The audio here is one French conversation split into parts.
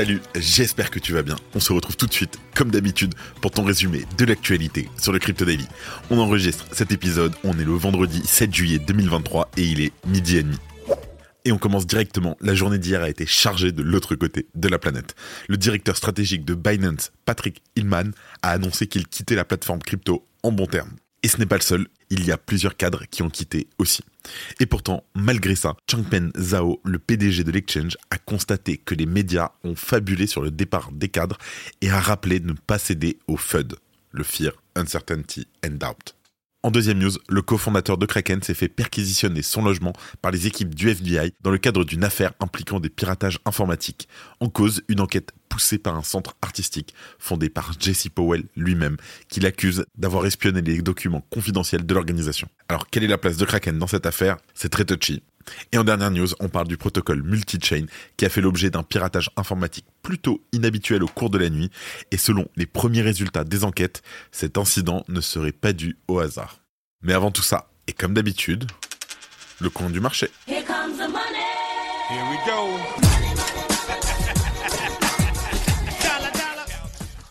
Salut, j'espère que tu vas bien. On se retrouve tout de suite, comme d'habitude, pour ton résumé de l'actualité sur le Crypto Daily. On enregistre cet épisode, on est le vendredi 7 juillet 2023 et il est midi et demi. Et on commence directement. La journée d'hier a été chargée de l'autre côté de la planète. Le directeur stratégique de Binance, Patrick Hillman, a annoncé qu'il quittait la plateforme crypto en bon terme. Et ce n'est pas le seul, il y a plusieurs cadres qui ont quitté aussi. Et pourtant, malgré ça, Changpeng Zhao, le PDG de l'exchange, a constaté que les médias ont fabulé sur le départ des cadres et a rappelé ne pas céder au FUD, le Fear, Uncertainty and Doubt. En deuxième news, le cofondateur de Kraken s'est fait perquisitionner son logement par les équipes du FBI dans le cadre d'une affaire impliquant des piratages informatiques. En cause, une enquête poussée par un centre artistique fondé par Jesse Powell lui-même, qui l'accuse d'avoir espionné les documents confidentiels de l'organisation. Alors, quelle est la place de Kraken dans cette affaire? C'est très touchy. Et en dernière news, on parle du protocole multi-chain qui a fait l'objet d'un piratage informatique plutôt inhabituel au cours de la nuit. Et selon les premiers résultats des enquêtes, cet incident ne serait pas dû au hasard. Mais avant tout ça, et comme d'habitude, le coin du marché. Here comes the money. Here we go.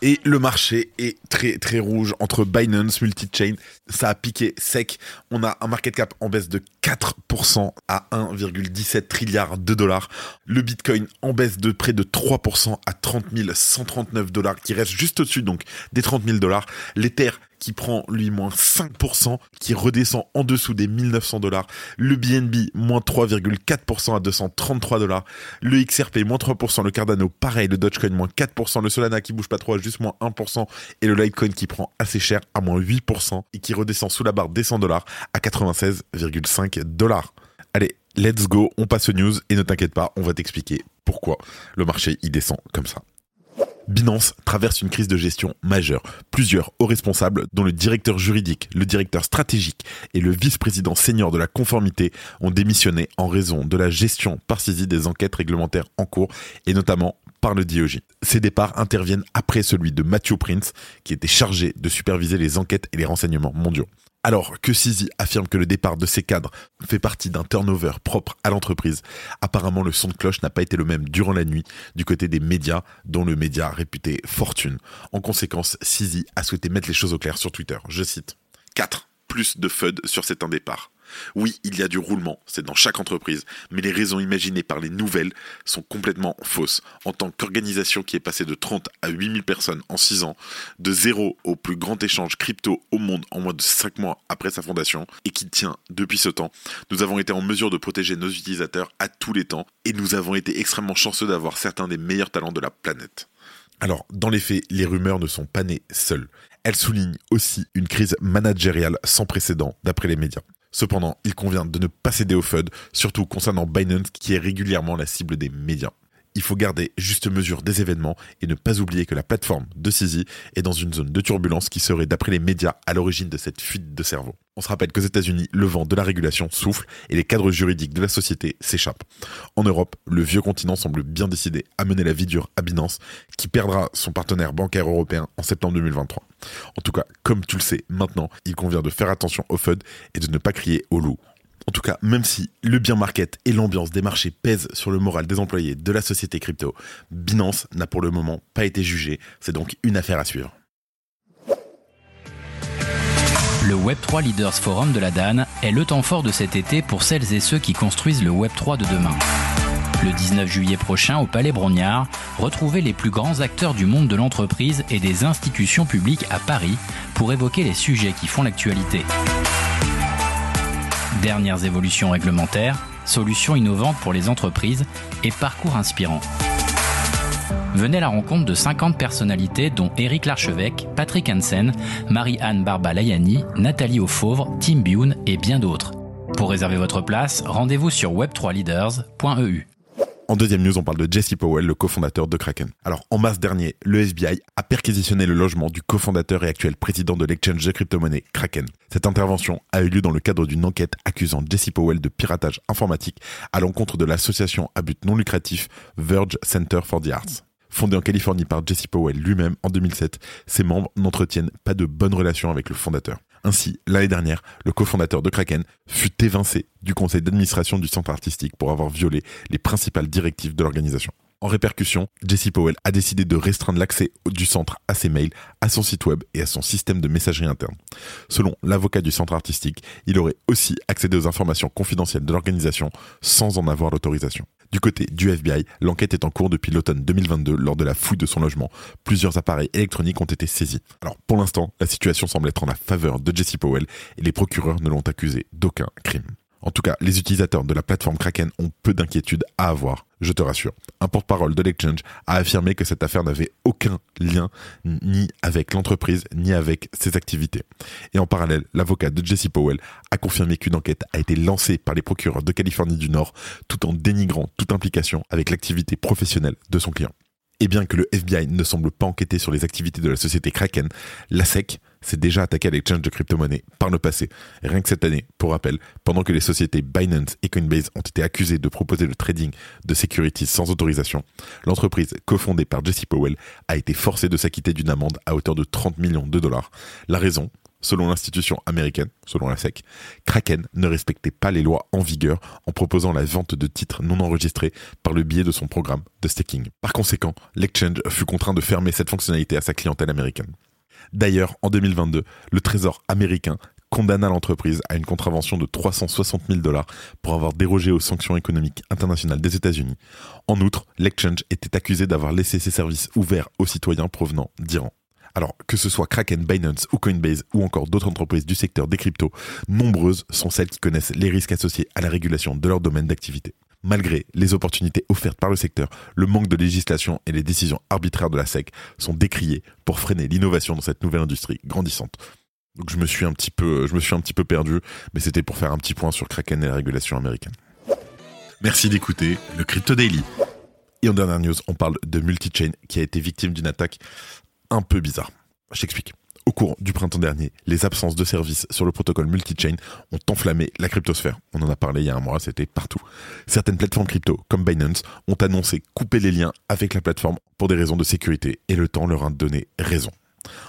Et le marché est très très rouge entre Binance, Multichain, ça a piqué sec. On a un market cap en baisse de 4% à 1,17 trilliard de dollars. Le Bitcoin en baisse de près de 3% à 30 139 dollars, qui reste juste au-dessus donc des 30 000 dollars. L'Ether qui prend lui moins 5%, qui redescend en dessous des 1900 dollars. Le BNB moins 3,4% à 233 dollars. Le XRP moins 3%. Le Cardano pareil. Le Dogecoin moins 4%. Le Solana qui bouge pas trop à juste moins 1%. Et le Litecoin qui prend assez cher à moins 8% et qui redescend sous la barre des 100 dollars à 96,5 dollars. Allez, let's go, on passe aux news et ne t'inquiète pas, on va t'expliquer pourquoi le marché y descend comme ça. Binance traverse une crise de gestion majeure. Plusieurs hauts responsables, dont le directeur juridique, le directeur stratégique et le vice-président senior de la conformité, ont démissionné en raison de la gestion par saisie des enquêtes réglementaires en cours et notamment par le DOJ. Ces départs interviennent après celui de Matthew Prince, qui était chargé de superviser les enquêtes et les renseignements mondiaux. Alors que Sisi affirme que le départ de ses cadres fait partie d'un turnover propre à l'entreprise, apparemment le son de cloche n'a pas été le même durant la nuit du côté des médias, dont le média réputé Fortune. En conséquence, Sisi a souhaité mettre les choses au clair sur Twitter. Je cite 4. Plus de FUD sur cet un départ. Oui, il y a du roulement, c'est dans chaque entreprise, mais les raisons imaginées par les nouvelles sont complètement fausses. En tant qu'organisation qui est passée de 30 à 8000 personnes en 6 ans, de zéro au plus grand échange crypto au monde en moins de 5 mois après sa fondation, et qui tient depuis ce temps, nous avons été en mesure de protéger nos utilisateurs à tous les temps, et nous avons été extrêmement chanceux d'avoir certains des meilleurs talents de la planète. Alors, dans les faits, les rumeurs ne sont pas nées seules. Elles soulignent aussi une crise managériale sans précédent, d'après les médias. Cependant, il convient de ne pas céder au FUD, surtout concernant Binance qui est régulièrement la cible des médias. Il faut garder juste mesure des événements et ne pas oublier que la plateforme de Sisi est dans une zone de turbulence qui serait, d'après les médias, à l'origine de cette fuite de cerveau. On se rappelle qu'aux États-Unis, le vent de la régulation souffle et les cadres juridiques de la société s'échappent. En Europe, le vieux continent semble bien décidé à mener la vie dure à Binance, qui perdra son partenaire bancaire européen en septembre 2023. En tout cas, comme tu le sais maintenant, il convient de faire attention au FUD et de ne pas crier au loup. En tout cas, même si le bien market et l'ambiance des marchés pèsent sur le moral des employés de la société crypto, Binance n'a pour le moment pas été jugé. C'est donc une affaire à suivre. Le Web3 Leaders Forum de la DAN est le temps fort de cet été pour celles et ceux qui construisent le Web3 de demain. Le 19 juillet prochain au Palais Brognard, retrouvez les plus grands acteurs du monde de l'entreprise et des institutions publiques à Paris pour évoquer les sujets qui font l'actualité. Dernières évolutions réglementaires, solutions innovantes pour les entreprises et parcours inspirants. Venez à la rencontre de 50 personnalités dont Éric Larchevêque, Patrick Hansen, Marie-Anne Barbalayani, Nathalie Auffauvre, Tim Bune et bien d'autres. Pour réserver votre place, rendez-vous sur web3leaders.eu. En deuxième news, on parle de Jesse Powell, le cofondateur de Kraken. Alors, en mars dernier, le FBI a perquisitionné le logement du cofondateur et actuel président de l'exchange de crypto-monnaie Kraken. Cette intervention a eu lieu dans le cadre d'une enquête accusant Jesse Powell de piratage informatique à l'encontre de l'association à but non lucratif Verge Center for the Arts. Fondée en Californie par Jesse Powell lui-même en 2007, ses membres n'entretiennent pas de bonnes relations avec le fondateur. Ainsi, l'année dernière, le cofondateur de Kraken fut évincé du conseil d'administration du centre artistique pour avoir violé les principales directives de l'organisation. En répercussion, Jesse Powell a décidé de restreindre l'accès du centre à ses mails, à son site web et à son système de messagerie interne. Selon l'avocat du centre artistique, il aurait aussi accédé aux informations confidentielles de l'organisation sans en avoir l'autorisation. Du côté du FBI, l'enquête est en cours depuis l'automne 2022 lors de la fouille de son logement. Plusieurs appareils électroniques ont été saisis. Alors pour l'instant, la situation semble être en la faveur de Jesse Powell et les procureurs ne l'ont accusé d'aucun crime. En tout cas, les utilisateurs de la plateforme Kraken ont peu d'inquiétudes à avoir, je te rassure. Un porte-parole de l'exchange a affirmé que cette affaire n'avait aucun lien ni avec l'entreprise ni avec ses activités. Et en parallèle, l'avocat de Jesse Powell a confirmé qu'une enquête a été lancée par les procureurs de Californie du Nord tout en dénigrant toute implication avec l'activité professionnelle de son client. Et bien que le FBI ne semble pas enquêter sur les activités de la société Kraken, la SEC s'est déjà attaquée à l'exchange de crypto-monnaies par le passé. Rien que cette année, pour rappel, pendant que les sociétés Binance et Coinbase ont été accusées de proposer le trading de securities sans autorisation, l'entreprise cofondée par Jesse Powell a été forcée de s'acquitter d'une amende à hauteur de 30 millions de dollars. La raison Selon l'institution américaine, selon la SEC, Kraken ne respectait pas les lois en vigueur en proposant la vente de titres non enregistrés par le biais de son programme de staking. Par conséquent, l'exchange fut contraint de fermer cette fonctionnalité à sa clientèle américaine. D'ailleurs, en 2022, le Trésor américain condamna l'entreprise à une contravention de 360 000 dollars pour avoir dérogé aux sanctions économiques internationales des États-Unis. En outre, l'exchange était accusé d'avoir laissé ses services ouverts aux citoyens provenant d'Iran. Alors, que ce soit Kraken, Binance ou Coinbase ou encore d'autres entreprises du secteur des cryptos, nombreuses sont celles qui connaissent les risques associés à la régulation de leur domaine d'activité. Malgré les opportunités offertes par le secteur, le manque de législation et les décisions arbitraires de la SEC sont décriées pour freiner l'innovation dans cette nouvelle industrie grandissante. Donc je me suis un petit peu, je me suis un petit peu perdu, mais c'était pour faire un petit point sur Kraken et la régulation américaine. Merci d'écouter le Crypto Daily. Et en dernière news, on parle de Multichain qui a été victime d'une attaque un peu bizarre. Je t'explique. Au cours du printemps dernier, les absences de services sur le protocole multi-chain ont enflammé la cryptosphère. On en a parlé il y a un mois, c'était partout. Certaines plateformes crypto, comme Binance, ont annoncé couper les liens avec la plateforme pour des raisons de sécurité et le temps leur a donné raison.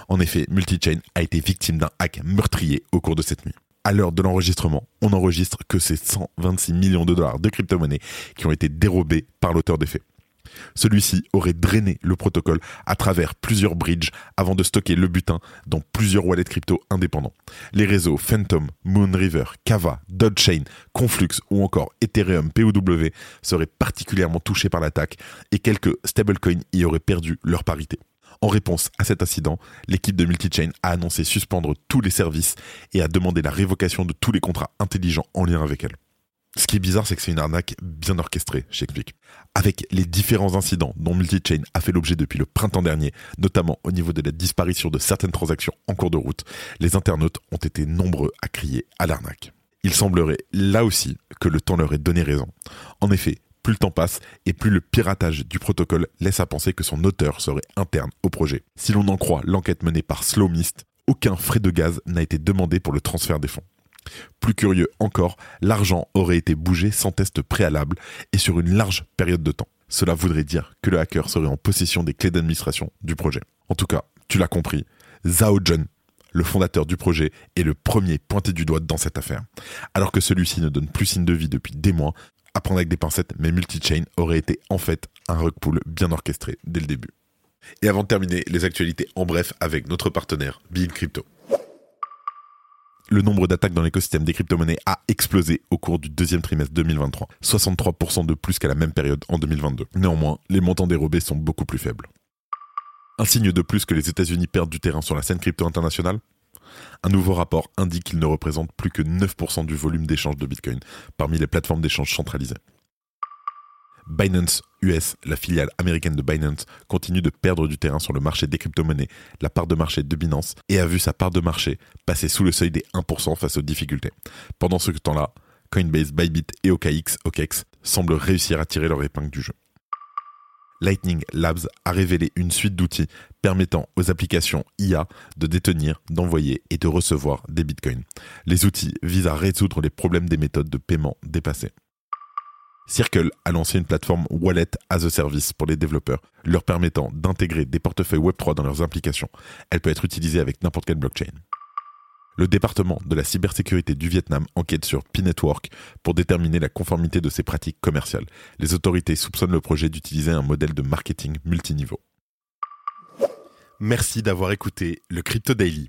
En effet, Multichain a été victime d'un hack meurtrier au cours de cette nuit. À l'heure de l'enregistrement, on enregistre que ces 126 millions de dollars de crypto-monnaies qui ont été dérobés par l'auteur des faits. Celui-ci aurait drainé le protocole à travers plusieurs bridges avant de stocker le butin dans plusieurs wallets crypto indépendants. Les réseaux Phantom, Moonriver, Kava, Dogechain, Conflux ou encore Ethereum POW seraient particulièrement touchés par l'attaque et quelques stablecoins y auraient perdu leur parité. En réponse à cet incident, l'équipe de Multichain a annoncé suspendre tous les services et a demandé la révocation de tous les contrats intelligents en lien avec elle. Ce qui est bizarre, c'est que c'est une arnaque bien orchestrée, j'explique. Avec les différents incidents dont Multichain a fait l'objet depuis le printemps dernier, notamment au niveau de la disparition de certaines transactions en cours de route, les internautes ont été nombreux à crier à l'arnaque. Il semblerait là aussi que le temps leur ait donné raison. En effet, plus le temps passe et plus le piratage du protocole laisse à penser que son auteur serait interne au projet. Si l'on en croit l'enquête menée par Slowmist, aucun frais de gaz n'a été demandé pour le transfert des fonds. Plus curieux encore, l'argent aurait été bougé sans test préalable et sur une large période de temps. Cela voudrait dire que le hacker serait en possession des clés d'administration du projet. En tout cas, tu l'as compris, Zhao Jun, le fondateur du projet, est le premier pointé du doigt dans cette affaire. Alors que celui-ci ne donne plus signe de vie depuis des mois, à prendre avec des pincettes, mais Multichain aurait été en fait un rug pull bien orchestré dès le début. Et avant de terminer, les actualités en bref avec notre partenaire, Bean Crypto le nombre d'attaques dans l'écosystème des crypto-monnaies a explosé au cours du deuxième trimestre 2023, 63% de plus qu'à la même période en 2022. Néanmoins, les montants dérobés sont beaucoup plus faibles. Un signe de plus que les États-Unis perdent du terrain sur la scène crypto internationale? Un nouveau rapport indique qu'ils ne représentent plus que 9% du volume d'échange de Bitcoin parmi les plateformes d'échange centralisées. Binance US, la filiale américaine de Binance, continue de perdre du terrain sur le marché des crypto-monnaies, la part de marché de Binance, et a vu sa part de marché passer sous le seuil des 1% face aux difficultés. Pendant ce temps-là, Coinbase, Bybit et OKX, OKEx semblent réussir à tirer leur épingle du jeu. Lightning Labs a révélé une suite d'outils permettant aux applications IA de détenir, d'envoyer et de recevoir des bitcoins. Les outils visent à résoudre les problèmes des méthodes de paiement dépassées. Circle a lancé une plateforme Wallet as a Service pour les développeurs, leur permettant d'intégrer des portefeuilles Web3 dans leurs applications. Elle peut être utilisée avec n'importe quelle blockchain. Le département de la cybersécurité du Vietnam enquête sur P-Network pour déterminer la conformité de ses pratiques commerciales. Les autorités soupçonnent le projet d'utiliser un modèle de marketing multiniveau. Merci d'avoir écouté le Crypto Daily.